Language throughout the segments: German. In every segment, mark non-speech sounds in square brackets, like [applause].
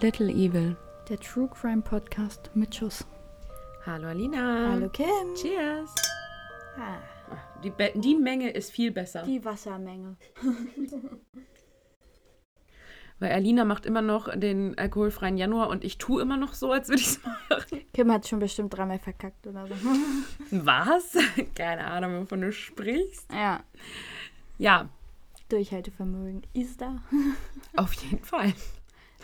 Little Evil. Der True Crime Podcast mit Schuss. Hallo Alina. Hallo Kim. Cheers. Ah, Die, Be die Menge ist viel besser. die Wassermenge. [laughs] Weil Alina macht immer noch den alkoholfreien Januar und ich tue immer noch so, als würde ich es [laughs] machen. Kim hat schon bestimmt dreimal verkackt oder so. [laughs] Was? Keine Ahnung, wovon du sprichst. ja, Ja, Durchhaltevermögen ist da. auf jeden Fall.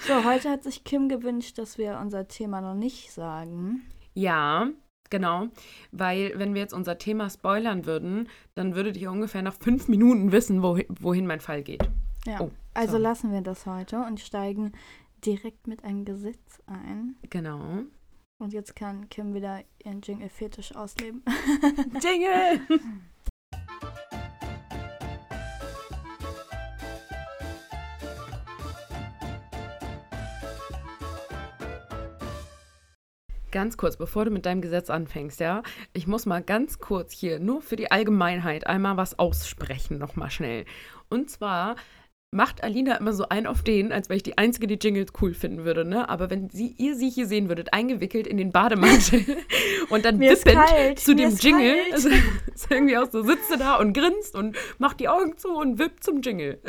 So, heute hat sich Kim gewünscht, dass wir unser Thema noch nicht sagen. Ja, genau. Weil, wenn wir jetzt unser Thema spoilern würden, dann würdet ihr ungefähr nach fünf Minuten wissen, wohin, wohin mein Fall geht. Ja. Oh, also lassen wir das heute und steigen direkt mit einem Gesetz ein. Genau. Und jetzt kann Kim wieder ihren Jingle-Fetisch ausleben. Jingle! [laughs] Ganz kurz, bevor du mit deinem Gesetz anfängst, ja, ich muss mal ganz kurz hier nur für die Allgemeinheit einmal was aussprechen, nochmal schnell. Und zwar macht Alina immer so ein auf den, als wäre ich die Einzige, die Jingles cool finden würde, ne? Aber wenn sie, ihr sie hier sehen würdet, eingewickelt in den Bademantel [laughs] und dann ist wippend zu mir dem ist Jingle, also, [laughs] ist irgendwie auch so, sitzt du da und grinst und macht die Augen zu und wippt zum Jingle.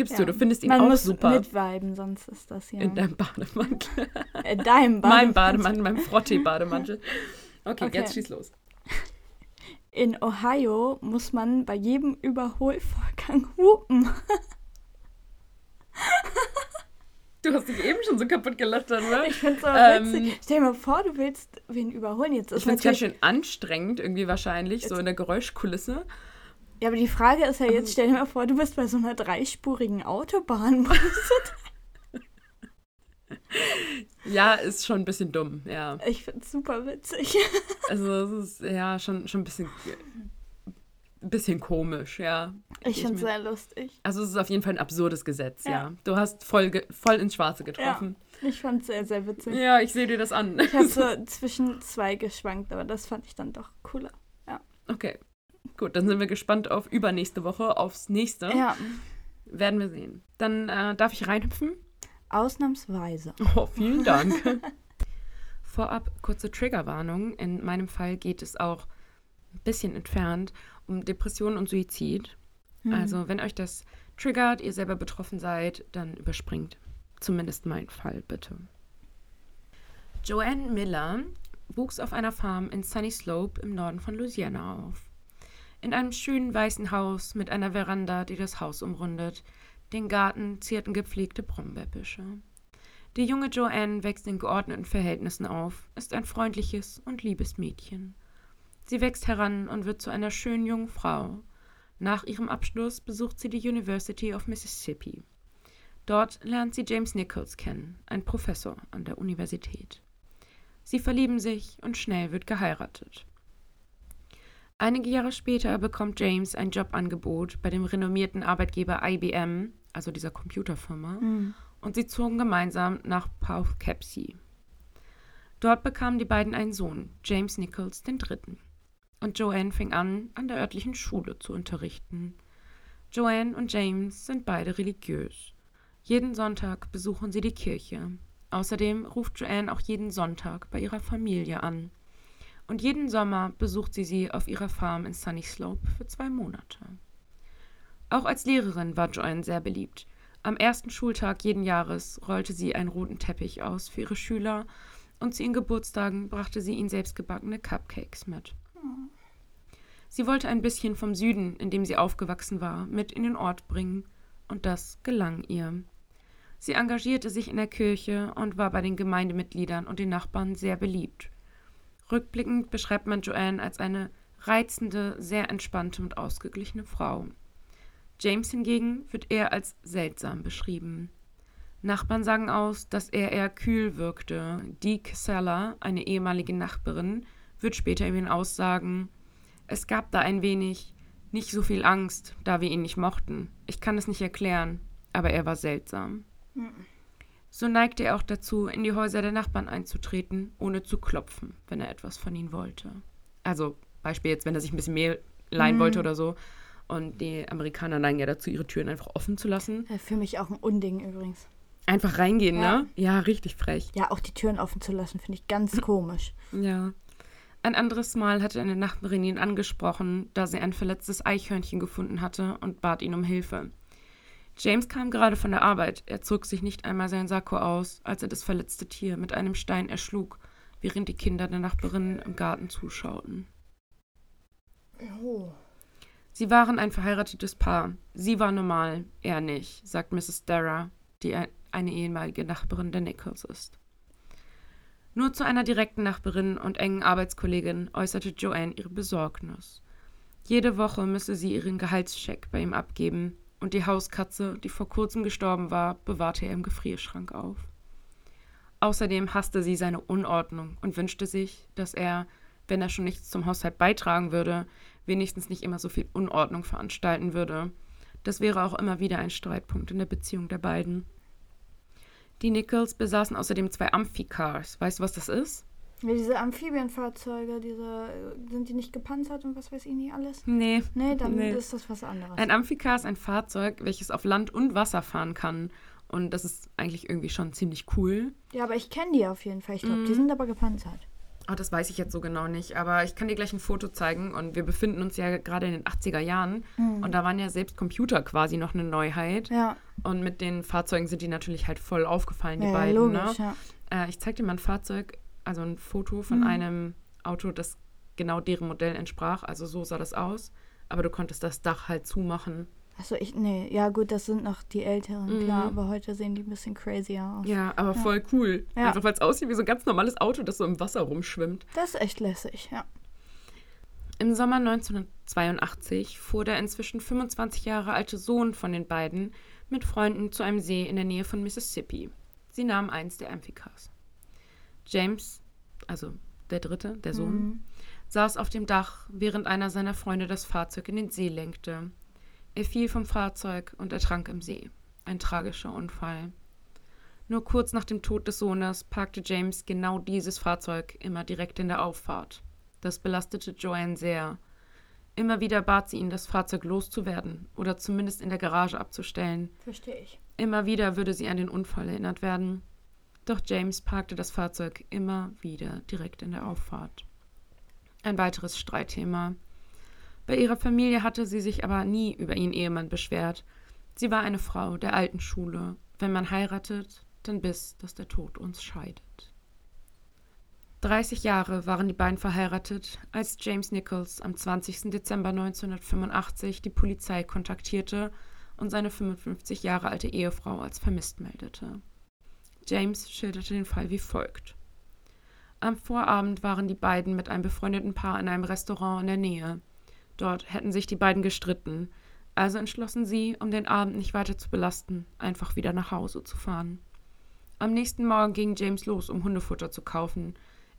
Gibst du, Ja. du findest ihn Man auch muss super. mitviben, sonst ist das hier In deinem Bademantel. in [laughs] deinem meinem Bademantel. Bademantel, meinem Frottee-Bademantel. Okay, Okay. jetzt schieß los. In Ohio muss man bei jedem Überholvorgang hupen. Du hast dich eben schon so kaputt gelacht, oder? Ich finde es so Ähm, witzig. Stell dir mal vor, du willst wen überholen. Jetzt ist Ich finde es ganz schön anstrengend, irgendwie wahrscheinlich, so in der Geräuschkulisse. Ja, aber die Frage ist ja jetzt, stell dir mal vor, du bist bei so einer dreispurigen Autobahn. [laughs] Ja, ist schon ein bisschen dumm, ja. ich finde es super witzig. Also es ist ja schon, schon ein bisschen, ein bisschen komisch, ja. Ich finde es sehr lustig. Also es ist auf jeden Fall ein absurdes Gesetz, ja. Ja. Du hast voll, voll ins Schwarze getroffen. Ich fand es sehr, sehr witzig. Ja, ich sehe dir das an. Ich habe so [laughs] zwischen zwei geschwankt, aber das fand ich dann doch cooler. Okay, gut, dann sind wir gespannt auf übernächste Woche, aufs nächste. Ja, Werden wir sehen. Dann äh, darf ich reinhüpfen? ausnahmsweise. [laughs] Oh, vielen Dank. [laughs] Vorab kurze Triggerwarnung. In meinem Fall geht es auch ein bisschen entfernt um Depression und Suizid. Mhm. Also, wenn euch das triggert, ihr selber betroffen seid, dann überspringt zumindest mein Fall, bitte. Joanne Miller wuchs auf einer Farm in Sunny Slope im Norden von Louisiana auf. In einem schönen weißen Haus mit einer Veranda, die das Haus umrundet. Den Garten zierten gepflegte Brombeerbüsche. Die junge Joanne wächst in geordneten Verhältnissen auf, ist ein freundliches und liebes Mädchen. Sie wächst heran und wird zu einer schönen jungen Frau. Nach ihrem Abschluss besucht sie die University of Mississippi. Dort lernt sie James Nichols kennen, ein Professor an der Universität. Sie verlieben sich und schnell wird geheiratet. Einige Jahre später bekommt James ein Jobangebot bei dem renommierten Arbeitgeber IBM, also dieser Computerfirma, Mhm. und sie zogen gemeinsam nach Poughkeepsie. Dort bekamen die beiden einen Sohn, James Nichols III. Und Joanne fing an, an der örtlichen Schule zu unterrichten. Joanne und James sind beide religiös. Jeden Sonntag besuchen sie die Kirche. Außerdem ruft Joanne auch jeden Sonntag bei ihrer Familie an. Und jeden Sommer besucht sie sie auf ihrer Farm in Sunny Slope für zwei Monate. Auch als Lehrerin war Joanne sehr beliebt. Am ersten Schultag jeden Jahres rollte sie einen roten Teppich aus für ihre Schüler und zu ihren Geburtstagen brachte sie ihnen selbstgebackene Cupcakes mit. Sie wollte ein bisschen vom Süden, in dem sie aufgewachsen war, mit in den Ort bringen, und das gelang ihr. Sie engagierte sich in der Kirche und war bei den Gemeindemitgliedern und den Nachbarn sehr beliebt. Rückblickend beschreibt man Joanne als eine reizende, sehr entspannte und ausgeglichene Frau. James hingegen wird eher als seltsam beschrieben. Nachbarn sagen aus, dass er eher kühl wirkte. Dee Casella, eine ehemalige Nachbarin, wird später über ihn aussagen, es gab da ein wenig, nicht so viel Angst, da wir ihn nicht mochten. Ich kann es nicht erklären, aber er war seltsam. So neigte er auch dazu, in die Häuser der Nachbarn einzutreten, ohne zu klopfen, wenn er etwas von ihnen wollte. Also, Beispiel jetzt, wenn er sich ein bisschen Mehl leihen Mhm. wollte oder so. Und die Amerikaner neigen ja dazu, ihre Türen einfach offen zu lassen. Für mich auch ein Unding übrigens. Einfach reingehen, Ja. ne? Ja, richtig frech. Ja, auch die Türen offen zu lassen, finde ich ganz [laughs] komisch. Ja. Ein anderes Mal hatte eine Nachbarin ihn angesprochen, da sie ein verletztes Eichhörnchen gefunden hatte und bat ihn um Hilfe. James kam gerade von der Arbeit. Er zog sich nicht einmal seinen Sakko aus, als er das verletzte Tier mit einem Stein erschlug, während die Kinder der Nachbarin im Garten zuschauten. Oh. Sie waren ein verheiratetes Paar. Sie war normal, er nicht, sagt Mrs. Darrah, die ein- eine ehemalige Nachbarin der Nichols ist. Nur zu einer direkten Nachbarin und engen Arbeitskollegin äußerte Joanne ihre Besorgnis. Jede Woche müsse sie ihren Gehaltscheck bei ihm abgeben und die Hauskatze, die vor kurzem gestorben war, bewahrte er im Gefrierschrank auf. Außerdem hasste sie seine Unordnung und wünschte sich, dass er, wenn er schon nichts zum Haushalt beitragen würde, wenigstens nicht immer so viel Unordnung veranstalten würde. Das wäre auch immer wieder ein Streitpunkt in der Beziehung der beiden. Die Nichols besaßen außerdem zwei Amphicars. Weißt du, was das ist? Ja, diese Amphibienfahrzeuge, diese, sind die nicht gepanzert und was weiß ich nicht alles? Nee. Nee, dann Nee. ist das was anderes. Ein Amphicar ist ein Fahrzeug, welches auf Land und Wasser fahren kann. Und das ist eigentlich irgendwie schon ziemlich cool. ja, aber ich kenne die auf jeden Fall. Ich glaube, die Mhm. sind aber gepanzert. Oh, das weiß ich jetzt so genau nicht, aber ich kann dir gleich ein Foto zeigen. Und wir befinden uns ja gerade in den 80er Jahren. Und da waren ja selbst Computer quasi noch eine Neuheit. Ja, Und mit den Fahrzeugen sind die natürlich halt voll aufgefallen, die ja, ja beiden. logisch, ne? ja. Äh, ich zeig dir mal ein Fahrzeug, also ein Foto von Mhm. einem Auto, das genau deren Modell entsprach. Also so sah das aus. Aber du konntest das Dach halt zumachen. Achso, ich, nee, ja gut, das sind noch die älteren, klar, Mhm. aber heute sehen die ein bisschen crazier aus. Ja, aber voll cool. Ja. Einfach weil es aussieht wie so ein ganz normales Auto, das so im Wasser rumschwimmt. Das ist echt lässig, ja. Im Sommer 1982 fuhr der inzwischen 25 Jahre alte Sohn von den beiden mit Freunden zu einem See in der Nähe von Mississippi. Sie nahmen eins der Amphicars. James, also der dritte, der Sohn, Mhm. saß auf dem Dach, während einer seiner Freunde das Fahrzeug in den See lenkte. Er fiel vom Fahrzeug und ertrank im See. Ein tragischer Unfall. Nur kurz nach dem Tod des Sohnes parkte James genau dieses Fahrzeug immer direkt in der Auffahrt. Das belastete Joanne sehr. Immer wieder bat sie ihn, das Fahrzeug loszuwerden oder zumindest in der Garage abzustellen. Verstehe ich. Immer wieder würde sie an den Unfall erinnert werden. Doch James parkte das Fahrzeug immer wieder direkt in der Auffahrt. Ein weiteres Streitthema. Bei ihrer Familie hatte sie sich aber nie über ihren Ehemann beschwert. Sie war eine Frau der alten Schule. Wenn man heiratet, dann bis, dass der Tod uns scheidet. 30 Jahre waren die beiden verheiratet, als James Nichols am 20. Dezember 1985 die Polizei kontaktierte und seine 55 Jahre alte Ehefrau als vermisst meldete. James schilderte den Fall wie folgt. Am Vorabend waren die beiden mit einem befreundeten Paar in einem Restaurant in der Nähe. Dort hätten sich die beiden gestritten, also entschlossen sie, um den Abend nicht weiter zu belasten, einfach wieder nach Hause zu fahren. Am nächsten Morgen ging James los, um Hundefutter zu kaufen.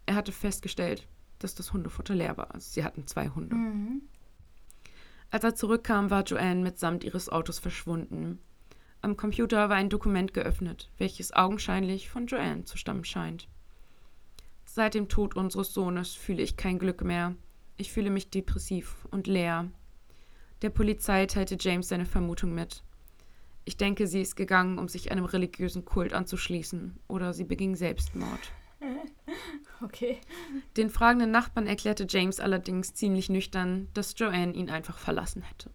Er hatte festgestellt, dass das Hundefutter leer war. Also sie hatten zwei Hunde. Mhm. Als er zurückkam, war Joanne mitsamt ihres Autos verschwunden. Am Computer war ein Dokument geöffnet, welches augenscheinlich von Joanne zu stammen scheint. Seit dem Tod unseres Sohnes fühle ich kein Glück mehr. Ich fühle mich depressiv und leer. Der Polizei teilte James seine Vermutung mit. Ich denke, sie ist gegangen, um sich einem religiösen Kult anzuschließen, oder sie beging Selbstmord. [laughs] Okay. Den fragenden Nachbarn erklärte James allerdings ziemlich nüchtern, dass Joanne ihn einfach verlassen hätte.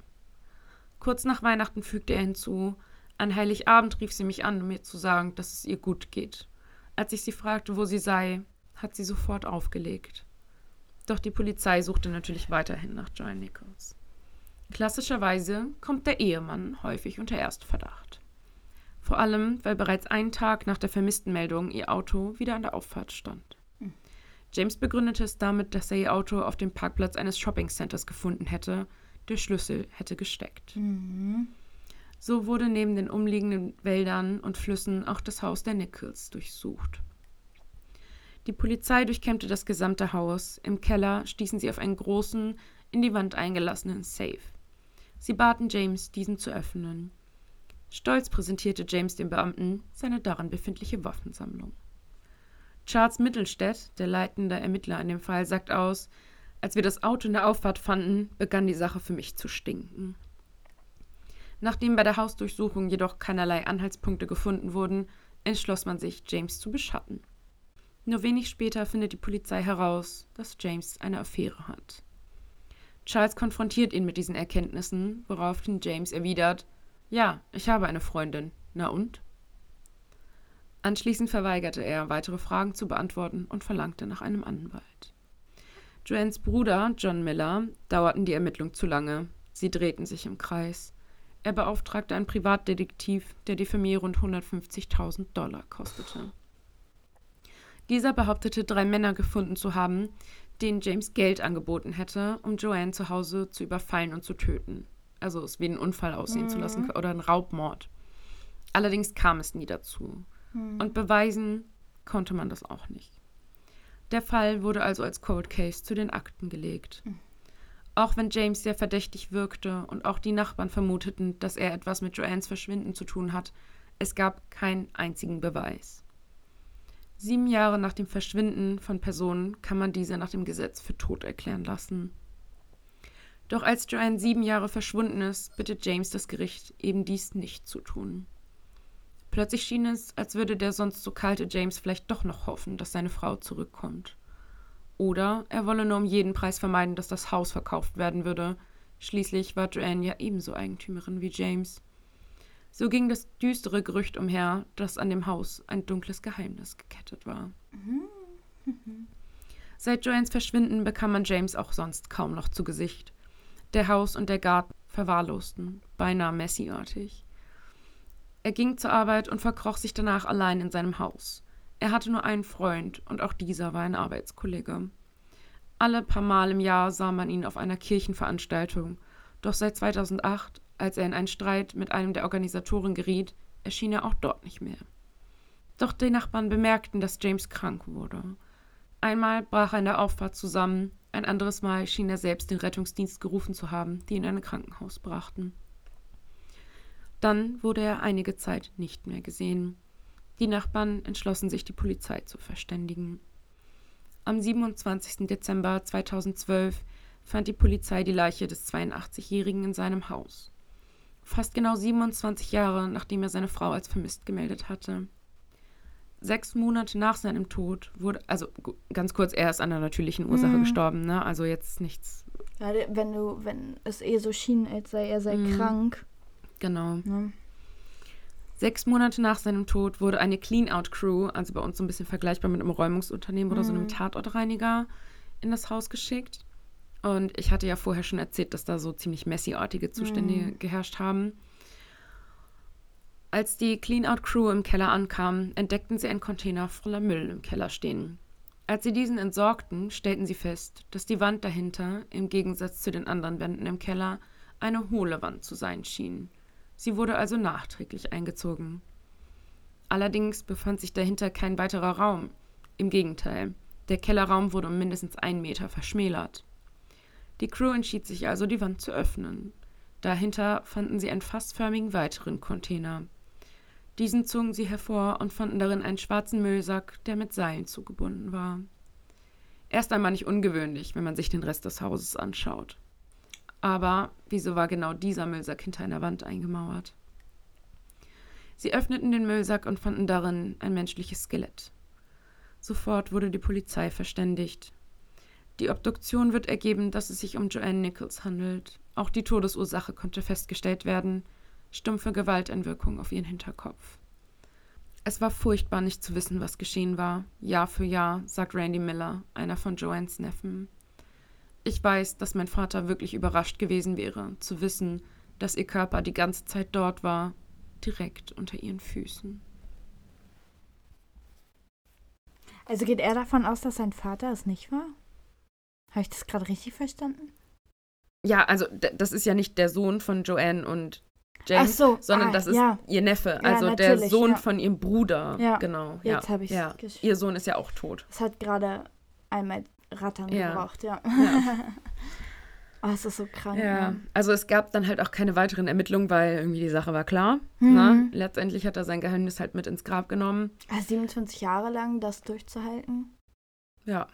Kurz nach Weihnachten fügte er hinzu, an Heiligabend rief sie mich an, um mir zu sagen, dass es ihr gut geht. Als ich sie fragte, wo sie sei, hat sie sofort aufgelegt. Doch die Polizei suchte natürlich weiterhin nach Joanne Nichols. Klassischerweise kommt der Ehemann häufig unter Erstverdacht. Vor allem, weil bereits einen Tag nach der Vermisstenmeldung ihr Auto wieder an der Auffahrt stand. James begründete es damit, dass er ihr Auto auf dem Parkplatz eines Shoppingcenters gefunden hätte. Der Schlüssel hätte gesteckt. Mhm. So wurde neben den umliegenden Wäldern und Flüssen auch das Haus der Nichols durchsucht. Die Polizei durchkämmte das gesamte Haus. Im Keller stießen sie auf einen großen, in die Wand eingelassenen Safe. Sie baten James, diesen zu öffnen. Stolz präsentierte James dem Beamten seine darin befindliche Waffensammlung. Charles Mittelstädt, der leitende Ermittler in dem Fall, sagt aus, als wir das Auto in der Auffahrt fanden, begann die Sache für mich zu stinken. Nachdem bei der Hausdurchsuchung jedoch keinerlei Anhaltspunkte gefunden wurden, entschloss man sich, James zu beschatten. Nur wenig später findet die Polizei heraus, dass James eine Affäre hat. Charles konfrontiert ihn mit diesen Erkenntnissen, woraufhin James erwidert, ja, ich habe eine Freundin. Na und? Anschließend verweigerte er, weitere Fragen zu beantworten und verlangte nach einem Anwalt. Joannes Bruder, John Miller, dauerten die Ermittlungen zu lange. Sie drehten sich im Kreis. Er beauftragte einen Privatdetektiv, der die Familie rund 150.000 Dollar kostete. Dieser behauptete, drei Männer gefunden zu haben, denen James Geld angeboten hätte, um Joanne zu Hause zu überfallen und zu töten. Also es wie ein Unfall aussehen mhm. zu lassen mhm. oder ein Raubmord. Allerdings kam es nie dazu. Mhm. Und beweisen konnte man das auch nicht. Der Fall wurde also als Cold Case zu den Akten gelegt. Mhm. Auch wenn James sehr verdächtig wirkte und auch die Nachbarn vermuteten, dass er etwas mit Joannes Verschwinden zu tun hat, es gab keinen einzigen Beweis. Sieben Jahre nach dem Verschwinden von Personen kann man diese nach dem Gesetz für tot erklären lassen. Doch als Joanne sieben Jahre verschwunden ist, bittet James das Gericht, eben dies nicht zu tun. Plötzlich schien es, als würde der sonst so kalte James vielleicht doch noch hoffen, dass seine Frau zurückkommt. Oder er wolle nur um jeden Preis vermeiden, dass das Haus verkauft werden würde. Schließlich war Joanne ja ebenso Eigentümerin wie James. So ging das düstere Gerücht umher, dass an dem Haus ein dunkles Geheimnis gekettet war. Seit Joannes Verschwinden bekam man James auch sonst kaum noch zu Gesicht. Der Haus und der Garten verwahrlosten, beinahe Messi-artig. Er ging zur Arbeit und verkroch sich danach allein in seinem Haus. Er hatte nur einen Freund und auch dieser war ein Arbeitskollege. Alle paar Mal im Jahr sah man ihn auf einer Kirchenveranstaltung, doch seit 2008 als er in einen Streit mit einem der Organisatoren geriet, erschien er auch dort nicht mehr. Doch die Nachbarn bemerkten, dass James krank wurde. Einmal brach er in der Auffahrt zusammen, ein anderes Mal schien er selbst den Rettungsdienst gerufen zu haben, die ihn in ein Krankenhaus brachten. Dann wurde er einige Zeit nicht mehr gesehen. Die Nachbarn entschlossen sich, die Polizei zu verständigen. Am 27. Dezember 2012 fand die Polizei die Leiche des 82-Jährigen in seinem Haus fast genau 27 Jahre nachdem er seine Frau als vermisst gemeldet hatte. Sechs Monate nach seinem Tod wurde, also ganz kurz, er ist an einer natürlichen Ursache mhm. gestorben, ne? Also jetzt nichts. Ja, wenn du, wenn es eh so schien, als sei er sei mhm. krank. Genau. Ja. Sechs Monate nach seinem Tod wurde eine Clean-Out-Crew, also bei uns so ein bisschen vergleichbar mit einem Räumungsunternehmen mhm. oder so einem mhm. Tatortreiniger, in das Haus geschickt. Und ich hatte ja vorher schon erzählt, dass da so ziemlich messy-artige Zustände mhm. geherrscht haben. Als die Clean-Out-Crew im Keller ankam, entdeckten sie einen Container voller Müll im Keller stehen. Als sie diesen entsorgten, stellten sie fest, dass die Wand dahinter, im Gegensatz zu den anderen Wänden im Keller, eine hohle Wand zu sein schien. Sie wurde also nachträglich eingezogen. Allerdings befand sich dahinter kein weiterer Raum. Im Gegenteil, der Kellerraum wurde um mindestens einen Meter verschmälert. Die Crew entschied sich also, die Wand zu öffnen. Dahinter fanden sie einen fassförmigen weiteren Container. Diesen zogen sie hervor und fanden darin einen schwarzen Müllsack, der mit Seilen zugebunden war. Erst einmal nicht ungewöhnlich, wenn man sich den Rest des Hauses anschaut. Aber wieso war genau dieser Müllsack hinter einer Wand eingemauert? Sie öffneten den Müllsack und fanden darin ein menschliches Skelett. Sofort wurde die Polizei verständigt. Die Obduktion wird ergeben, dass es sich um Joanne Nichols handelt. Auch die Todesursache konnte festgestellt werden. Stumpfe Gewalteinwirkung auf ihren Hinterkopf. Es war furchtbar, nicht zu wissen, was geschehen war. Jahr für Jahr, sagt Randy Miller, einer von Joannes Neffen. Ich weiß, dass mein Vater wirklich überrascht gewesen wäre, zu wissen, dass ihr Körper die ganze Zeit dort war, direkt unter ihren Füßen. Also geht er davon aus, dass sein Vater es nicht war? Habe ich das gerade richtig verstanden? Ja, also das ist ja nicht der Sohn von Joanne und James, so, sondern ah, das ist ja. ihr Neffe, also ja, der Sohn ja. von ihrem Bruder. Ja. Genau. Jetzt habe ich ja. Ihr Sohn ist ja auch tot. Es hat gerade einmal Rattern gebraucht, ja. oh, [laughs] es ist so krank. Ja, ne? also es gab dann halt auch keine weiteren Ermittlungen, weil irgendwie die Sache war klar. Mhm. Ne? Letztendlich hat er sein Geheimnis halt mit ins Grab genommen. Also 27 Jahre lang das durchzuhalten? Ja.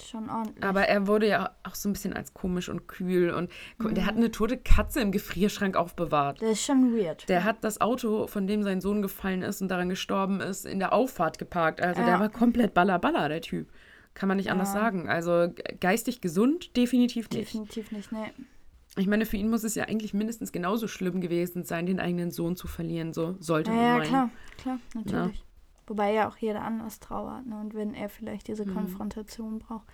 Schon ordentlich. Aber er wurde ja auch so ein bisschen als komisch und kühl und guck, der hat Mhm. eine tote Katze im Gefrierschrank aufbewahrt. das ist schon weird. Der hat das Auto, von dem sein Sohn gefallen ist und daran gestorben ist, in der Auffahrt geparkt. Also der Ja. war komplett ballerballer, der Typ. Kann man nicht anders Ja. sagen. Also ge- geistig gesund, definitiv nicht. Definitiv nicht, ne. Ich meine, für ihn muss es ja eigentlich mindestens genauso schlimm gewesen sein, den eigenen Sohn zu verlieren. So sollte Ja, man ja, meinen. klar, klar, natürlich. Wobei ja auch jeder anders trauert, ne? Und wenn er vielleicht diese Mhm. Konfrontation braucht,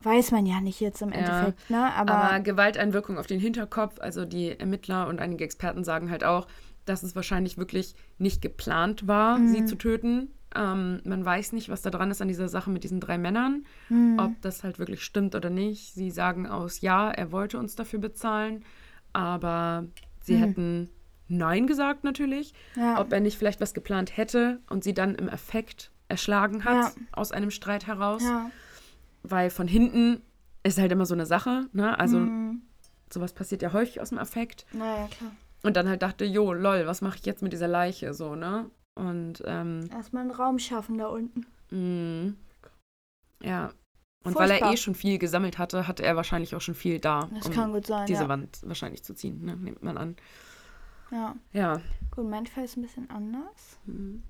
weiß man ja nicht jetzt im Ja, Endeffekt, ne? Aber, Aber Gewalteinwirkung auf den Hinterkopf, also die Ermittler und einige Experten sagen halt auch, dass es wahrscheinlich wirklich nicht geplant war, Mhm. sie zu töten. Ähm, man weiß nicht, was da dran ist an dieser Sache mit diesen drei Männern, hm, ob das halt wirklich stimmt oder nicht. Sie sagen aus, ja, er wollte uns dafür bezahlen, aber sie Mhm. hätten Nein gesagt natürlich. ja, Ob er nicht vielleicht was geplant hätte und sie dann im Effekt erschlagen hat Ja. aus einem Streit heraus. ja, Weil von hinten ist halt immer so eine Sache, ne? Also hm, sowas passiert ja häufig aus dem Affekt. naja, klar. Und dann halt dachte, jo, lol, was mache ich jetzt mit dieser Leiche, so, ne? Und, ähm, Erstmal einen Raum schaffen da unten. mh, ja. Und weil er Furchtbar. eh schon viel gesammelt hatte, hatte er wahrscheinlich auch schon viel da, Das um kann gut sein, diese ja. Wand wahrscheinlich zu ziehen, ne? Nimmt man an. ja. Ja. Gut, mein Fall ist ein bisschen anders. Mhm.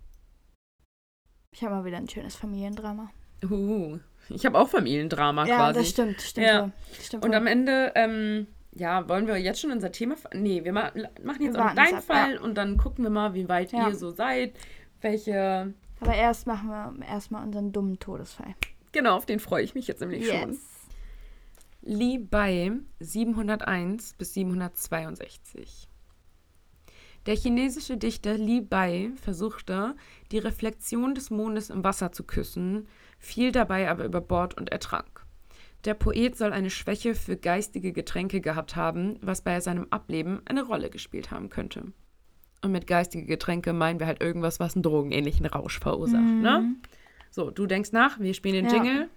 Ich habe mal wieder ein schönes Familiendrama. Uh, ich habe auch Familiendrama ja, quasi. das stimmt, stimmt. Ja. wohl. Stimmt Und wohl. am Ende, ähm, ja, wollen wir jetzt schon unser Thema. Nee, wir ma machen jetzt Wir auch deinen Fall und dann gucken wir mal, wie weit Ja. ihr so seid. Welche. Aber erst machen wir erstmal unseren dummen Todesfall. Genau, auf den freue ich mich jetzt nämlich schon. Li Bai 701 bis 762. Der chinesische Dichter Li Bai versuchte, die Reflexion des Mondes im Wasser zu küssen, fiel dabei aber über Bord und ertrank. Der Poet soll eine Schwäche für geistige Getränke gehabt haben, was bei seinem Ableben eine Rolle gespielt haben könnte. Und mit geistige Getränke meinen wir halt irgendwas, was einen drogenähnlichen Rausch verursacht, ne? Mhm. So, du denkst nach, wir spielen den Ja. Jingle.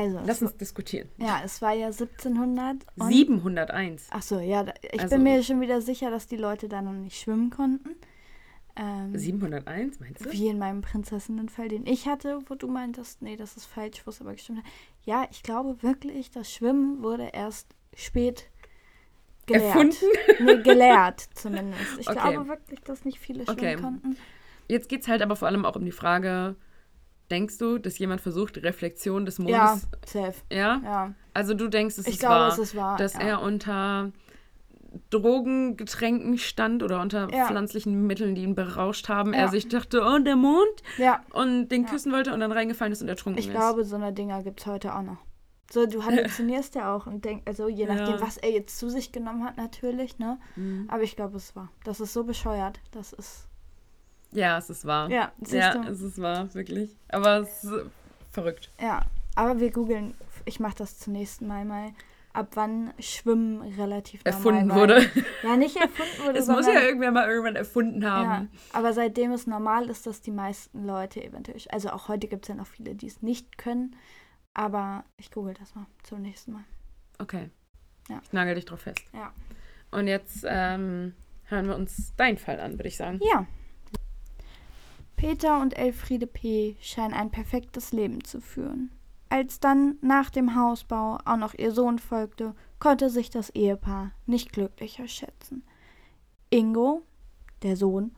Also, lass uns diskutieren. ja, es war ja 1700. und- 701. Ach so, ja, ich Also- bin mir schon wieder sicher, dass die Leute da noch nicht schwimmen konnten. Ähm, 701, meinst du? Wie in meinem Prinzessinnenfall, den ich hatte, wo du meintest, nee, das ist falsch, wo es aber gestimmt hat. Ja, ich glaube wirklich, das Schwimmen wurde erst spät gelehrt. Erfunden? [laughs] Nee, gelehrt zumindest. Ich Okay. glaube wirklich, dass nicht viele schwimmen Okay. konnten. Jetzt geht es halt aber vor allem auch um die Frage, denkst du, dass jemand versucht, die Reflexion des Ja, Mondes... safe. Ja? Ja, Also du denkst, es ich ist glaube, wahr, es ist wahr. dass ja. er unter Drogengetränken stand oder unter Ja. pflanzlichen Mitteln, die ihn berauscht haben. Ja. Er sich dachte, oh, der Mond Ja, und den Ja. küssen wollte und dann reingefallen ist und ertrunken ich ist. glaube, so eine Dinger gibt es heute auch noch. So, du halluzinierst ja auch und denkst, also je Ja. nachdem, was er jetzt zu sich genommen hat, natürlich, ne? Mhm. Aber ich glaube, es war. Das ist so bescheuert. Das ist. Ja, es ist wahr. Ja, ja du? es ist wahr, wirklich. Aber es ist verrückt. Ja, aber wir googeln, ich mache das zum nächsten Mal mal, ab wann Schwimmen relativ normal Erfunden war. wurde. Ja, nicht erfunden [laughs] wurde, Es muss ja irgendwer mal irgendwann erfunden haben. ja, aber seitdem es normal ist, dass die meisten Leute eventuell, also auch heute gibt es ja noch viele, die es nicht können, aber ich google das mal zum nächsten Mal. Okay. Ja. Ich nagel dich drauf fest. Ja. Und jetzt ähm, hören wir uns deinen Fall an, würde ich sagen. Ja. Peter und Elfriede P. scheinen ein perfektes Leben zu führen. Als dann nach dem Hausbau auch noch ihr Sohn folgte, konnte sich das Ehepaar nicht glücklicher schätzen. Ingo, der Sohn,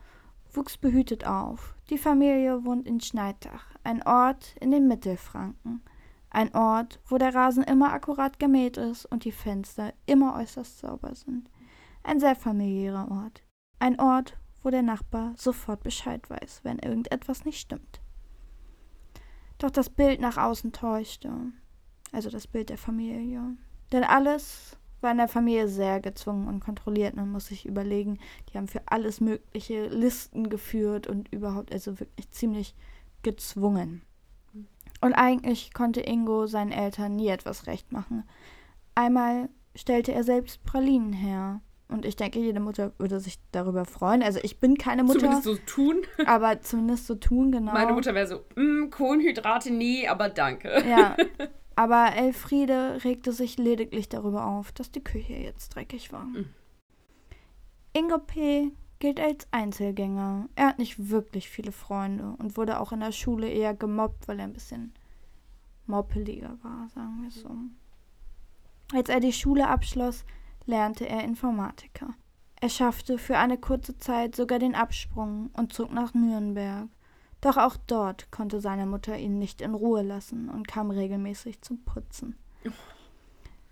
wuchs behütet auf. Die Familie wohnt in Schneidach, ein Ort in den Mittelfranken. Ein Ort, wo der Rasen immer akkurat gemäht ist und die Fenster immer äußerst sauber sind. Ein sehr familiärer Ort. Ein Ort, wo der Nachbar sofort Bescheid weiß, wenn irgendetwas nicht stimmt. Doch das Bild nach außen täuschte, also das Bild der Familie. Denn alles war in der Familie sehr gezwungen und kontrolliert. Man muss sich überlegen, die haben für alles mögliche Listen geführt und überhaupt also wirklich ziemlich gezwungen. Und eigentlich konnte Ingo seinen Eltern nie etwas recht machen. Einmal stellte er selbst Pralinen her. Und ich denke, jede Mutter würde sich darüber freuen. Also ich bin keine Mutter, Zumindest so tun. [laughs] aber zumindest so tun, genau. Meine Mutter wäre so, mm, Kohlenhydrate, nee, aber danke. Ja, [laughs] Aber Elfriede regte sich lediglich darüber auf, dass die Küche jetzt dreckig war. Mhm. Ingo P. gilt als Einzelgänger. Er hat nicht wirklich viele Freunde und wurde auch in der Schule eher gemobbt, weil er ein bisschen moppeliger war, sagen wir so. Als er die Schule abschloss, lernte er Informatiker. Er schaffte für eine kurze Zeit sogar den Absprung und zog nach Nürnberg. Doch auch dort konnte seine Mutter ihn nicht in Ruhe lassen und kam regelmäßig zum Putzen.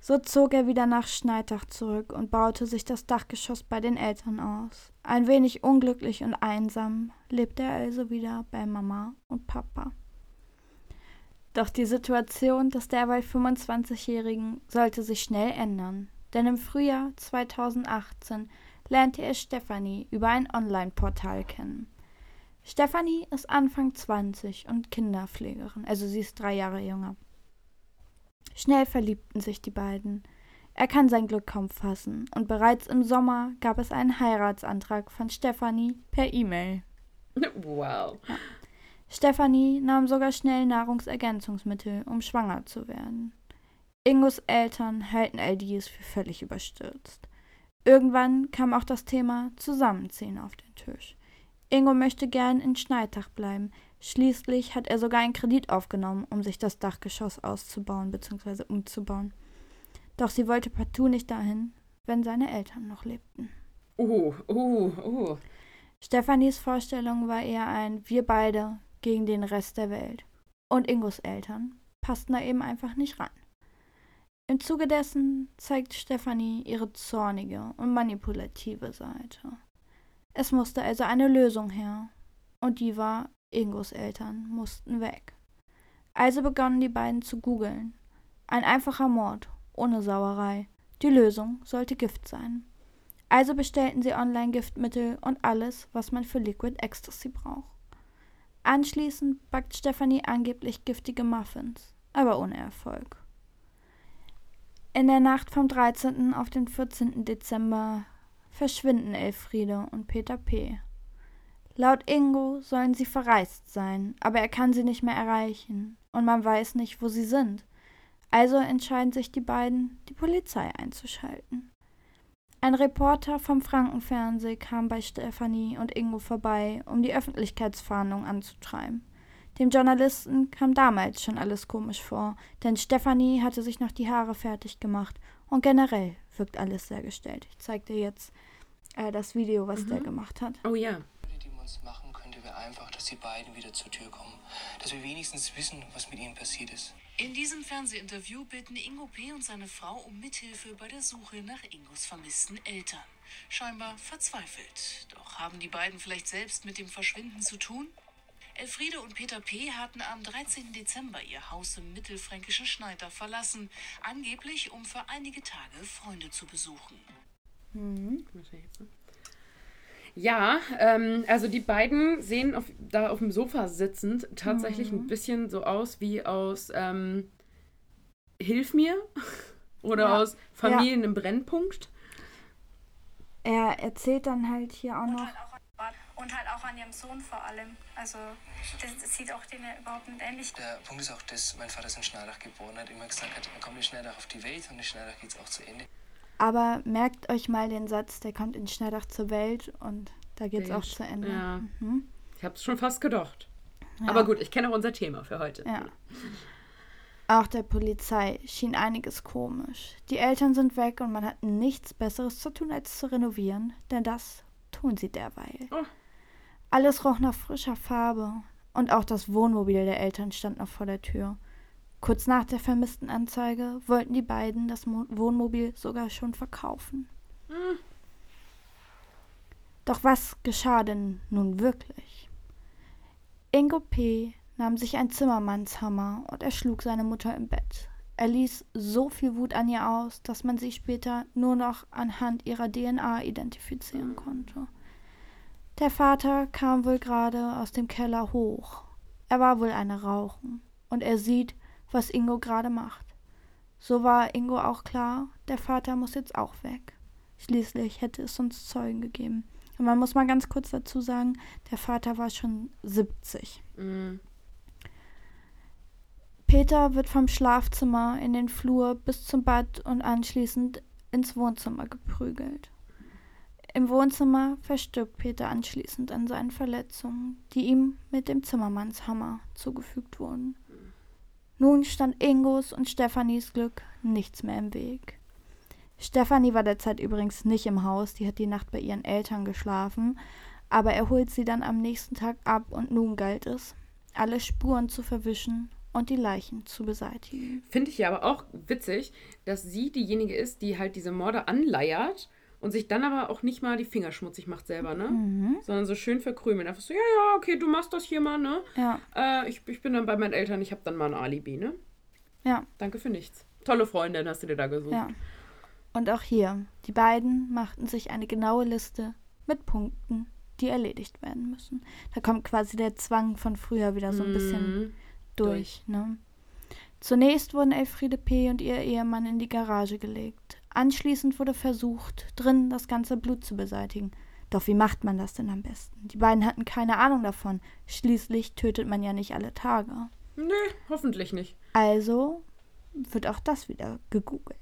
So zog er wieder nach Schneidach zurück und baute sich das Dachgeschoss bei den Eltern aus. Ein wenig unglücklich und einsam lebte er also wieder bei Mama und Papa. Doch die Situation des derweil 25-Jährigen sollte sich schnell ändern, denn im Frühjahr 2018 lernte er Stefanie über ein Online-Portal kennen. Stefanie ist Anfang 20 und Kinderpflegerin, also sie ist drei Jahre jünger. Schnell verliebten sich die beiden. Er kann sein Glück kaum fassen, und bereits im Sommer gab es einen Heiratsantrag von Stefanie per E-Mail. Wow. Ja. Stefanie nahm sogar schnell Nahrungsergänzungsmittel, um schwanger zu werden. Ingos Eltern halten all dies für völlig überstürzt. Irgendwann kam auch das Thema Zusammenziehen auf den Tisch. Ingo möchte gern in Schneidach bleiben. Schließlich hat er sogar einen Kredit aufgenommen, um sich das Dachgeschoss auszubauen bzw. umzubauen. Doch sie wollte partout nicht dahin, wenn seine Eltern noch lebten. Uh, uh, uh. Stephanies Vorstellung war eher ein Wir beide, gegen den Rest der Welt. Und Ingos Eltern passten da eben einfach nicht ran. Im Zuge dessen zeigt Stefanie ihre zornige und manipulative Seite. Es musste also eine Lösung her. Und die war, Ingos Eltern mussten weg. Also begannen die beiden zu googeln. Ein einfacher Mord, ohne Sauerei. Die Lösung sollte Gift sein. Also bestellten sie online Giftmittel und alles, was man für Liquid Ecstasy braucht. Anschließend backt Stephanie angeblich giftige Muffins, aber ohne Erfolg. In der Nacht vom 13. auf den 14. Dezember verschwinden Elfriede und Peter P. Laut Ingo sollen sie verreist sein, aber er kann sie nicht mehr erreichen und man weiß nicht, wo sie sind. Also entscheiden sich die beiden, die Polizei einzuschalten. Ein Reporter vom Frankenfernseh kam bei Stefanie und Ingo vorbei, um die Öffentlichkeitsfahndung anzutreiben. Dem Journalisten kam damals schon alles komisch vor, denn Stefanie hatte sich noch die Haare fertig gemacht und generell wirkt alles sehr gestellt. Ich zeig dir jetzt äh, das Video, was mhm. der gemacht hat. Oh ja. Die wir uns machen könnte, wäre einfach, dass die beiden wieder zur Tür kommen. Dass wir wenigstens wissen, was mit ihnen passiert ist. In diesem Fernsehinterview bitten Ingo P. und seine Frau um Mithilfe bei der Suche nach Ingos vermissten Eltern. Scheinbar verzweifelt. Doch haben die beiden vielleicht selbst mit dem Verschwinden zu tun? Elfriede und Peter P. hatten am 13. Dezember ihr Haus im mittelfränkischen Schneider verlassen, angeblich um für einige Tage Freunde zu besuchen. Mhm. Ja, ähm, also die beiden sehen auf, da auf dem Sofa sitzend tatsächlich mhm. ein bisschen so aus wie aus ähm, Hilf mir [laughs] oder ja. aus Familien ja. im Brennpunkt. Er erzählt dann halt hier auch noch. Und halt auch an ihrem Sohn vor allem. Also das, das sieht auch denen überhaupt nicht ähnlich. Der Punkt ist auch, dass mein Vater ist in Schneidach geboren hat, immer gesagt hat, er kommt in Schneidach auf die Welt und in Schneidach geht es auch zu Ende. Aber merkt euch mal den Satz, der kommt in Schneidach zur Welt und da geht es auch zu Ende. Ja. Mhm. Ich habe es schon fast gedacht. Ja. Aber gut, ich kenne auch unser Thema für heute. Ja. Auch der Polizei schien einiges komisch. Die Eltern sind weg und man hat nichts Besseres zu tun, als zu renovieren, denn das tun sie derweil. Oh. Alles roch nach frischer Farbe und auch das Wohnmobil der Eltern stand noch vor der Tür. Kurz nach der vermissten Anzeige wollten die beiden das Mo Wohnmobil sogar schon verkaufen. Hm. Doch was geschah denn nun wirklich? Ingo P. nahm sich ein Zimmermannshammer und erschlug seine Mutter im Bett. Er ließ so viel Wut an ihr aus, dass man sie später nur noch anhand ihrer DNA identifizieren konnte. Der Vater kam wohl gerade aus dem Keller hoch. Er war wohl eine Rauchen und er sieht, was Ingo gerade macht. So war Ingo auch klar, der Vater muss jetzt auch weg. Schließlich hätte es sonst Zeugen gegeben. Und man muss mal ganz kurz dazu sagen, der Vater war schon 70. Mhm. Peter wird vom Schlafzimmer in den Flur bis zum Bad und anschließend ins Wohnzimmer geprügelt. Im Wohnzimmer verstirbt Peter anschließend an seinen Verletzungen, die ihm mit dem Zimmermannshammer zugefügt wurden. Nun stand Ingos und Stefanis Glück nichts mehr im Weg. Stefanie war derzeit übrigens nicht im Haus, die hat die Nacht bei ihren Eltern geschlafen, aber er holt sie dann am nächsten Tag ab und nun galt es, alle Spuren zu verwischen und die Leichen zu beseitigen. Finde ich ja aber auch witzig, dass sie diejenige ist, die halt diese Morde anleiert und sich dann aber auch nicht mal die Finger schmutzig macht selber, ne? Mhm. Sondern so schön verkrümeln. Einfach so, ja, ja, okay, du machst das hier mal, ne? Ja, Äh, ich, ich bin dann bei meinen Eltern, ich habe dann mal ein Alibi, ne? ja, Danke für nichts. Tolle Freundin hast du dir da gesucht. ja. Und auch hier, die beiden machten sich eine genaue Liste mit Punkten, die erledigt werden müssen. Da kommt quasi der Zwang von früher wieder so ein bisschen Mhm. durch. Ne? Zunächst wurden Elfriede P. und ihr Ehemann in die Garage gelegt. Anschließend wurde versucht, drin das ganze Blut zu beseitigen. Doch wie macht man das denn am besten? Die beiden hatten keine Ahnung davon. Schließlich tötet man ja nicht alle Tage. Nee, hoffentlich nicht. Also wird auch das wieder gegoogelt.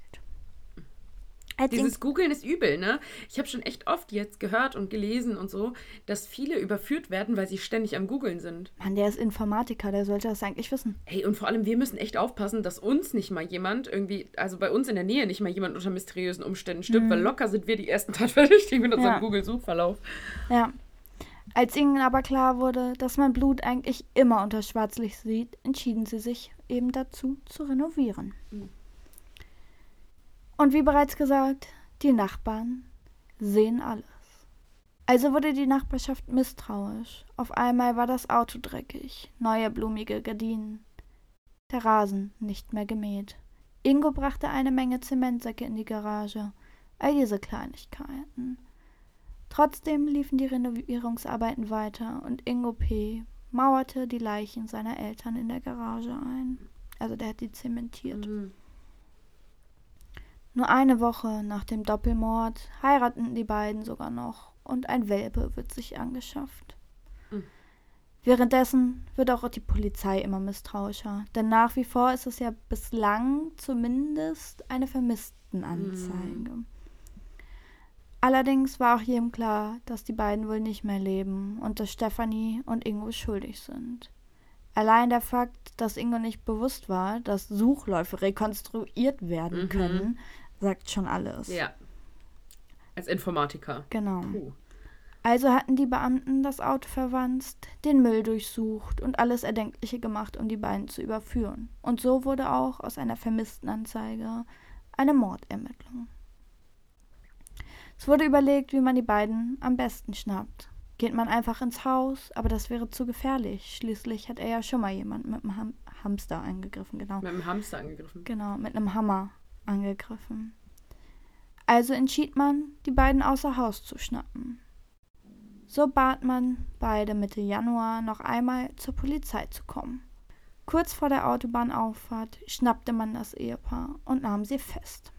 Dieses Googeln ist übel, ne? Ich habe schon echt oft jetzt gehört und gelesen und so, dass viele überführt werden, weil sie ständig am Googeln sind. Mann, der ist Informatiker, der sollte das eigentlich wissen. Hey, und vor allem, wir müssen echt aufpassen, dass uns nicht mal jemand irgendwie, also bei uns in der Nähe nicht mal jemand unter mysteriösen Umständen stirbt, weil locker sind wir die ersten [laughs] Tatverdächtigen mit unserem Ja. Google-Suchverlauf. Ja. Als ihnen aber klar wurde, dass man Blut eigentlich immer unter Schwarzlicht sieht, entschieden sie sich eben dazu zu renovieren. Und wie bereits gesagt, die Nachbarn sehen alles. Also wurde die Nachbarschaft misstrauisch. Auf einmal war das Auto dreckig, neue blumige Gardinen, der Rasen nicht mehr gemäht. Ingo brachte eine Menge Zementsäcke in die Garage. All diese Kleinigkeiten. Trotzdem liefen die Renovierungsarbeiten weiter und Ingo P. mauerte die Leichen seiner Eltern in der Garage ein. Also der hat die zementiert. Mhm. Nur eine Woche nach dem Doppelmord heiraten die beiden sogar noch und ein Welpe wird sich angeschafft. Mhm. Währenddessen wird auch die Polizei immer misstrauischer, denn nach wie vor ist es ja bislang zumindest eine Vermisstenanzeige. Allerdings war auch jedem klar, dass die beiden wohl nicht mehr leben und dass Stefanie und Ingo schuldig sind. Allein der Fakt, dass Ingo nicht bewusst war, dass Suchläufe rekonstruiert werden Mhm. können, sagt schon alles. Ja. Als Informatiker. Genau. Puh. Also hatten die Beamten das Auto verwanzt, den Müll durchsucht und alles Erdenkliche gemacht, um die beiden zu überführen. Und so wurde auch aus einer Vermisstenanzeige eine Mordermittlung. Es wurde überlegt, wie man die beiden am besten schnappt. Geht man einfach ins Haus, aber das wäre zu gefährlich. Schließlich hat er ja schon mal jemanden mit einem Ham Hamster angegriffen, genau. Mit dem Hamster angegriffen. Genau, mit einem Hammer angegriffen. Also entschied man, die beiden außer Haus zu schnappen. So bat man beide Mitte Januar noch einmal zur Polizei zu kommen. Kurz vor der Autobahnauffahrt schnappte man das Ehepaar und nahm sie fest.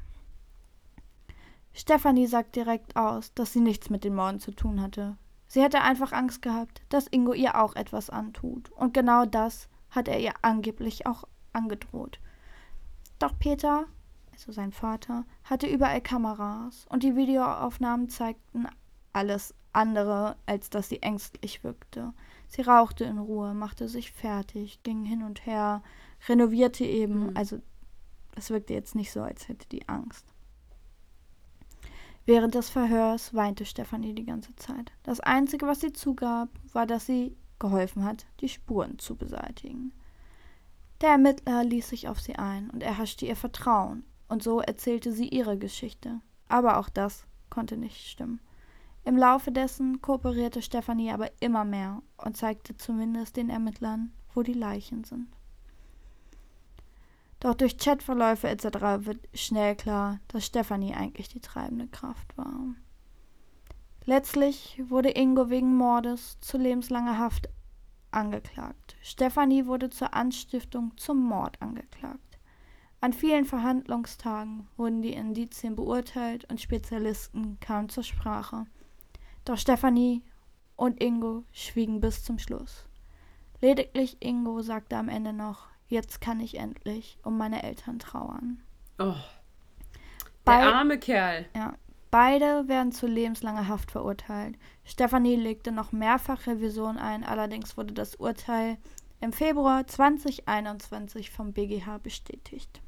Stefanie sagt direkt aus, dass sie nichts mit den Morden zu tun hatte. Sie hätte einfach Angst gehabt, dass Ingo ihr auch etwas antut. Und genau das hat er ihr angeblich auch angedroht. Doch Peter, also sein Vater, hatte überall Kameras und die Videoaufnahmen zeigten alles andere, als dass sie ängstlich wirkte. Sie rauchte in Ruhe, machte sich fertig, ging hin und her, renovierte eben, Mhm. also es wirkte jetzt nicht so, als hätte die Angst. Während des Verhörs weinte Stefanie die ganze Zeit. Das Einzige, was sie zugab, war, dass sie geholfen hat, die Spuren zu beseitigen. Der Ermittler ließ sich auf sie ein und erhaschte ihr Vertrauen, und so erzählte sie ihre Geschichte. Aber auch das konnte nicht stimmen. Im Laufe dessen kooperierte Stefanie aber immer mehr und zeigte zumindest den Ermittlern, wo die Leichen sind. Doch durch Chatverläufe etc. wird schnell klar, dass Stefanie eigentlich die treibende Kraft war. Letztlich wurde Ingo wegen Mordes zu lebenslanger Haft angeklagt. Stefanie wurde zur Anstiftung zum Mord angeklagt. An vielen Verhandlungstagen wurden die Indizien beurteilt und Spezialisten kamen zur Sprache. Doch Stefanie und Ingo schwiegen bis zum Schluss. Lediglich Ingo sagte am Ende noch, jetzt kann ich endlich um meine Eltern trauern. Oh, der arme Kerl. Ja, beide werden zu lebenslanger Haft verurteilt. Stefanie legte noch mehrfach Revision ein, allerdings wurde das Urteil im Februar 2021 vom BGH bestätigt.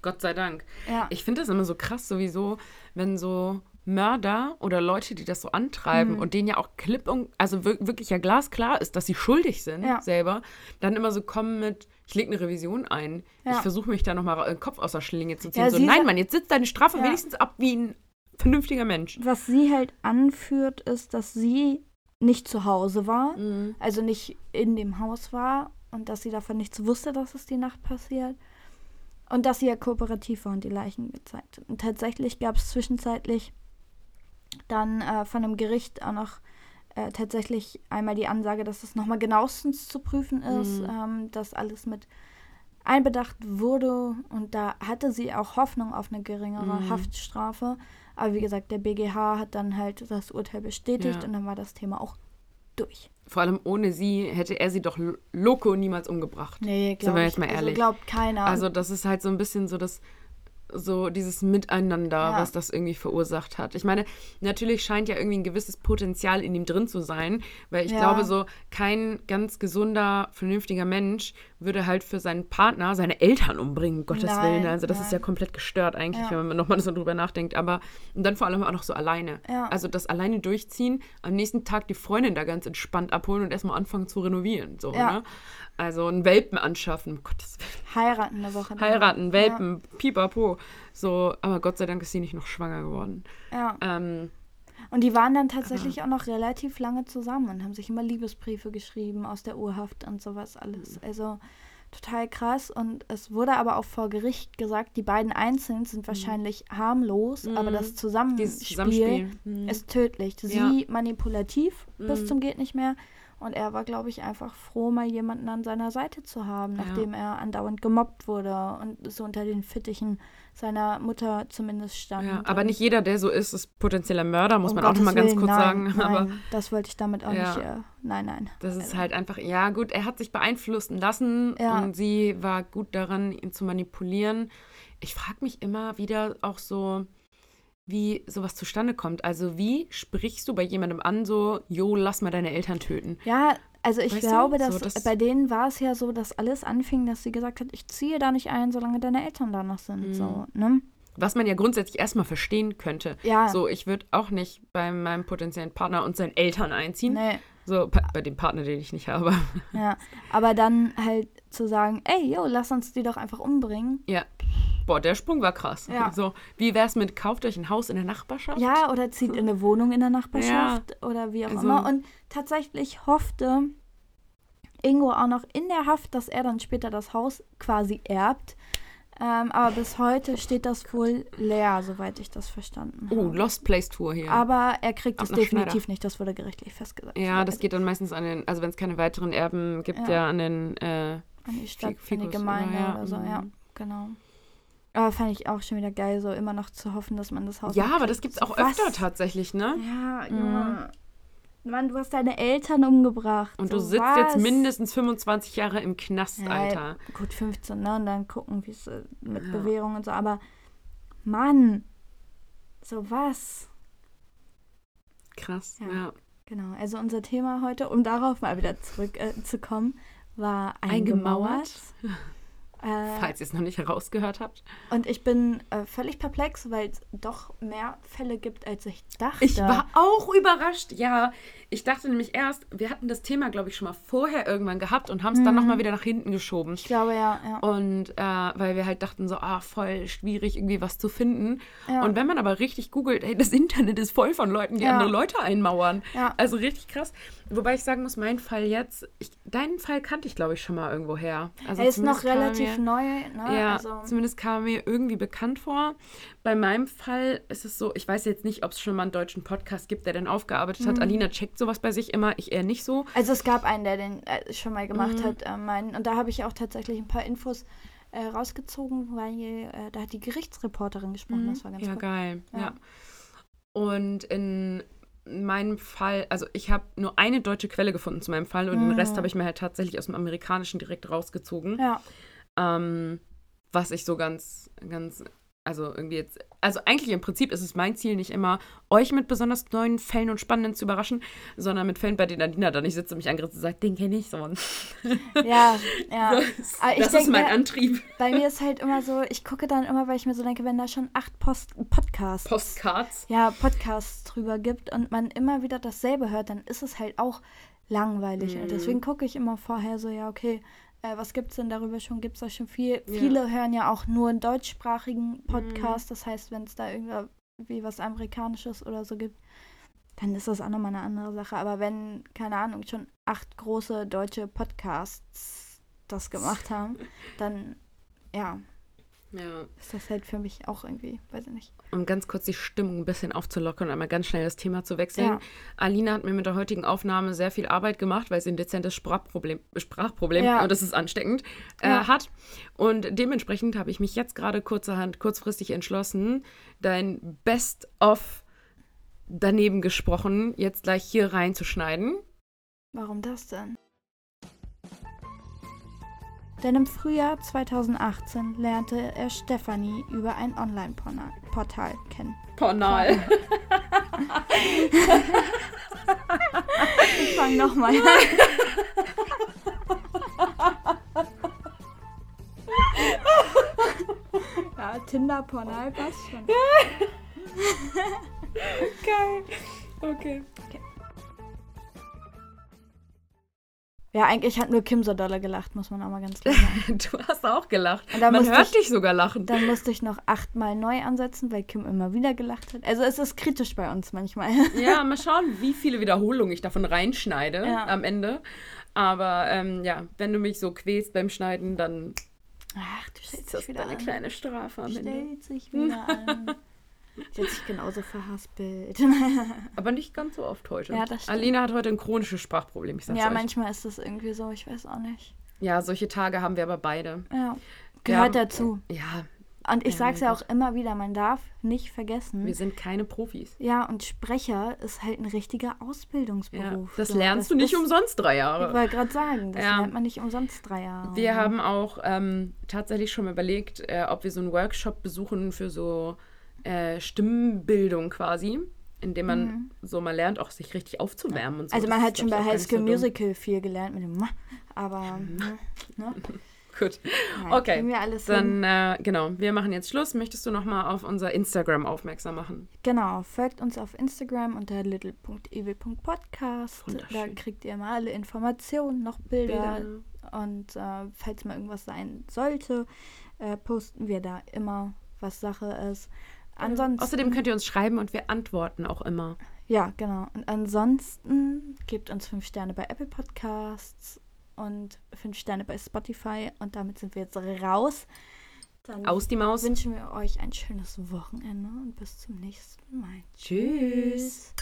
Gott sei Dank. Ja, Ich finde das immer so krass sowieso, wenn so Mörder oder Leute, die das so antreiben Mhm. und denen ja auch klipp und, also wir- wirklich ja glasklar ist, dass sie schuldig sind Ja. selber, dann immer so kommen mit, ich lege eine Revision ein. Ja. Ich versuche mich da nochmal den Kopf aus der Schlinge zu ziehen. Ja, so, nein, Mann, jetzt sitzt deine Strafe wenigstens ab wie ein vernünftiger Mensch. was sie halt anführt, ist, dass sie nicht zu Hause war, Mhm. also nicht in dem Haus war und dass sie davon nichts wusste, dass es die Nacht passiert. Und dass sie ja kooperativ war und die Leichen gezeigt hat. Und tatsächlich gab es zwischenzeitlich dann äh, von dem Gericht auch noch äh, tatsächlich einmal die Ansage, dass es nochmal genauestens zu prüfen ist, ähm, dass alles mit einbedacht wurde. Und da hatte sie auch Hoffnung auf eine geringere Haftstrafe. Aber wie gesagt, der BGH hat dann halt das Urteil bestätigt Ja. und dann war das Thema auch durch. Vor allem ohne sie hätte er sie doch lo- loco niemals umgebracht. Nee, Sind glaube wir ich. jetzt mal Also ehrlich. glaubt keiner. Also das ist halt so ein bisschen so das, so dieses Miteinander, Ja. was das irgendwie verursacht hat. Ich meine, natürlich scheint ja irgendwie ein gewisses Potenzial in ihm drin zu sein, weil ich Ja. glaube, so kein ganz gesunder, vernünftiger Mensch würde halt für seinen Partner seine Eltern umbringen, um Gottes Nein, Willen. Also das ist nein. ja komplett gestört eigentlich, Ja. wenn man nochmal so drüber nachdenkt. Aber und dann vor allem auch noch so alleine. Ja. Also das alleine durchziehen, am nächsten Tag die Freundin da ganz entspannt abholen und erstmal anfangen zu renovieren. So, Ja. ne? Also einen Welpen anschaffen, Willen heiraten eine Woche. heiraten, Welpen, pipapo. So, aber Gott sei Dank ist sie nicht noch schwanger geworden. Ja. Ähm, Und die waren dann tatsächlich auch noch relativ lange zusammen und haben sich immer Liebesbriefe geschrieben aus der Urhaft und sowas alles. Mhm. Also total krass. Und es wurde aber auch vor Gericht gesagt, die beiden einzeln sind wahrscheinlich harmlos, aber das Mhm. Zusammenspiel Zusammenspiel. Mhm. ist tödlich. Sie Ja. manipulativ bis Mhm. zum geht nicht mehr. Und er war, glaube ich, einfach froh, mal jemanden an seiner Seite zu haben, Ja. nachdem er andauernd gemobbt wurde und so unter den Fittichen seiner Mutter zumindest stand. Ja, aber nicht jeder, der so ist, ist potenzieller Mörder, muss um man auch noch mal Gottes ganz Willen, kurz nein, sagen. [laughs] Nein, Aber das wollte ich damit auch Ja. nicht. Äh, nein, nein. das ist halt einfach, ja gut, er hat sich beeinflussen lassen Ja. und sie war gut daran, ihn zu manipulieren. Ich frage mich immer wieder auch so, wie sowas zustande kommt. Also wie sprichst du bei jemandem an, so, jo, lass mal deine Eltern töten? Ja, also ich Weißt du, glaube, dass so, das- bei denen war es ja so, dass alles anfing, dass sie gesagt hat, ich ziehe da nicht ein, solange deine Eltern da noch sind. Mhm. So, ne? Was man ja grundsätzlich erstmal verstehen könnte. Ja. So, ich würde auch nicht bei meinem potenziellen Partner und seinen Eltern einziehen. Nee, So, bei, dem Partner, den ich nicht habe. [laughs] ja. Aber dann halt zu sagen, ey, yo, lass uns die doch einfach umbringen. ja. Boah, der Sprung war krass. Ja. So, wie wär's mit, kauft euch ein Haus in der Nachbarschaft? Ja, oder zieht in eine Wohnung in der Nachbarschaft oder wie auch Also- immer. Und tatsächlich hoffte Ingo auch noch in der Haft, dass er dann später das Haus quasi erbt. Ähm, aber bis heute steht das wohl leer, soweit ich das verstanden habe. Oh, Lost Place Tour hier. Aber er kriegt es definitiv Schneider. nicht, das wurde gerichtlich festgesagt. ja, das geht dann meistens an den, also wenn es keine weiteren Erben gibt, Ja. ja, an den, äh, An die Stadt, Fi- an die Fikus, Gemeinde oder? Ja, oder so, mhm. ja, genau. Aber fand ich auch schon wieder geil, so immer noch zu hoffen, dass man das Haus ja, aber das gibt's So, auch was? öfter tatsächlich, ne? Ja, Junge. Mann, du hast deine Eltern umgebracht. Und so, du sitzt was? jetzt mindestens 25 Jahre im Knast, Ja, Alter. Gut, 15, ne? Und dann gucken, wie es äh, mit Ja. Bewährung und so. Aber, Mann, so was. Krass, Ja. ja. Genau, also unser Thema heute, um darauf mal wieder zurückzukommen, äh, war Eingemauert. eingemauert. [laughs] Äh, Falls ihr es noch nicht herausgehört habt. und ich bin äh, völlig perplex, weil es doch mehr Fälle gibt, als ich dachte. Ich war auch überrascht, ja. Ich dachte nämlich erst, wir hatten das Thema, glaube ich, schon mal vorher irgendwann gehabt und haben es dann Mhm. nochmal wieder nach hinten geschoben. Ich glaube, ja, ja. Und äh, weil wir halt dachten so, ah, voll schwierig, irgendwie was zu finden. Ja. Und wenn man aber richtig googelt, ey, das Internet ist voll von Leuten, die Ja. andere Leute einmauern. Ja. Also richtig krass. Wobei ich sagen muss, mein Fall jetzt, ich, deinen Fall kannte ich, glaube ich, schon mal irgendwo her. Also er ist noch relativ mir, neu, ne? Ja, also, zumindest kam er mir irgendwie bekannt vor. Bei meinem Fall ist es so, ich weiß jetzt nicht, ob es schon mal einen deutschen Podcast gibt, der den aufgearbeitet Mhm. hat. Alina checkt sowas bei sich immer, ich eher nicht so. Also es gab einen, der den äh, schon mal gemacht Mhm. hat, äh, meinen. Und da habe ich auch tatsächlich ein paar Infos äh, rausgezogen, weil äh, da hat die Gerichtsreporterin gesprochen. Das war ganz Mhm. ja, cool. geil. Ja. Ja. Und in in meinem Fall, also ich habe nur eine deutsche Quelle gefunden zu meinem Fall und den Rest habe ich mir halt tatsächlich aus dem Amerikanischen direkt rausgezogen. Ja. Ähm, was ich so ganz, ganz, also irgendwie jetzt, also eigentlich im Prinzip ist es mein Ziel nicht immer, euch mit besonders neuen Fällen und Spannenden zu überraschen, sondern mit Fällen, bei denen Adina dann nicht sitzt und mich angreift und sagt, den kenne ich so. [laughs] Ja, ja. Das, Aber ich das denk ist mein mir- Antrieb. Bei mir ist halt immer so, ich gucke dann immer, weil ich mir so denke, wenn da schon acht Post Podcasts, Postcards. ja, Podcasts drüber gibt und man immer wieder dasselbe hört, dann ist es halt auch langweilig. Mhm. Und deswegen gucke ich immer vorher so, ja, okay, äh, was gibt's denn darüber schon? Gibt's da schon viel? Viele hören ja auch nur einen deutschsprachigen Podcast. Das heißt, wenn es da irgendwie was Amerikanisches oder so gibt, dann ist das auch nochmal eine andere Sache. Aber wenn, keine Ahnung, schon acht große deutsche Podcasts das gemacht haben, [laughs] dann ja, Ja. ist das halt für mich auch irgendwie, weiß ich nicht. Um ganz kurz die Stimmung ein bisschen aufzulockern und einmal ganz schnell das Thema zu wechseln. Ja. Alina hat mir mit der heutigen Aufnahme sehr viel Arbeit gemacht, weil sie ein dezentes Sprachproblem, Sprachproblem Ja. und das ist ansteckend, äh, Ja. hat. Und dementsprechend habe ich mich jetzt gerade kurzerhand, kurzfristig entschlossen, dein Best-of daneben gesprochen, jetzt gleich hier reinzuschneiden. Warum das denn? Denn im Frühjahr 2018 lernte er Stefanie über ein Online-Portal kennen. Pornal. Ich fang nochmal an. ja, Tinder, Pornal passt schon. [laughs] Geil. Okay. Ja, eigentlich hat nur Kim so dolle gelacht, muss man auch mal ganz klar [laughs] sagen. Du hast auch gelacht. Man hört ich- dich sogar lachen. Dann musste ich noch achtmal neu ansetzen, weil Kim immer wieder gelacht hat. Also es ist kritisch bei uns manchmal. [laughs] Ja, [laughs] mal schauen, wie viele Wiederholungen ich davon reinschneide Ja. am Ende. Aber ähm, ja, wenn du mich so quälst beim Schneiden, dann Ach, du stellst dich wieder eine an. kleine Strafe am Ende. Stellt sich wieder an. [laughs] Sie hat sich genauso verhaspelt. [laughs] Aber nicht ganz so oft heute. Ja, das stimmt. Alina hat heute ein chronisches Sprachproblem, ich sag's ja, euch. manchmal ist das irgendwie so, ich weiß auch nicht. Ja, solche Tage haben wir aber beide. Ja. Gehört Ja. dazu. Ja, Und ich Ja, sag's mein ja auch immer wieder, man darf nicht vergessen. wir sind keine Profis. Ja, und Sprecher ist halt ein richtiger Ausbildungsberuf. Ja, das So, lernst du nicht ist- umsonst drei Ich Jahre. wollte gerade sagen, das lernt man nicht umsonst drei Jahre. Wir haben auch ähm, tatsächlich schon mal überlegt, äh, ob wir so einen Workshop besuchen für so äh, Stimmbildung quasi, in dem man so mal lernt, auch sich richtig aufzuwärmen und so. Mhm. also man Das hat schon bei High School so. Musical viel gelernt mit dem Ma, aber [laughs] ne, ne? [laughs] Gut. Nein, Okay. Dann, äh, genau, wir machen jetzt Schluss. Möchtest du nochmal auf unser Instagram aufmerksam machen? Genau, folgt uns auf Instagram unter little.evil.podcast. Da kriegt ihr mal alle Informationen, noch Bilder. Und äh, falls mal irgendwas sein sollte, äh, posten wir da immer, was Sache ist. Ansonsten, Außerdem könnt ihr uns schreiben und wir antworten auch immer. ja, genau. Und ansonsten gebt uns fünf Sterne bei Apple Podcasts und fünf Sterne bei Spotify. Und damit sind wir jetzt raus. Dann Aus die Maus. wünschen wir euch ein schönes Wochenende und bis zum nächsten Mal. Tschüss. Tschüss.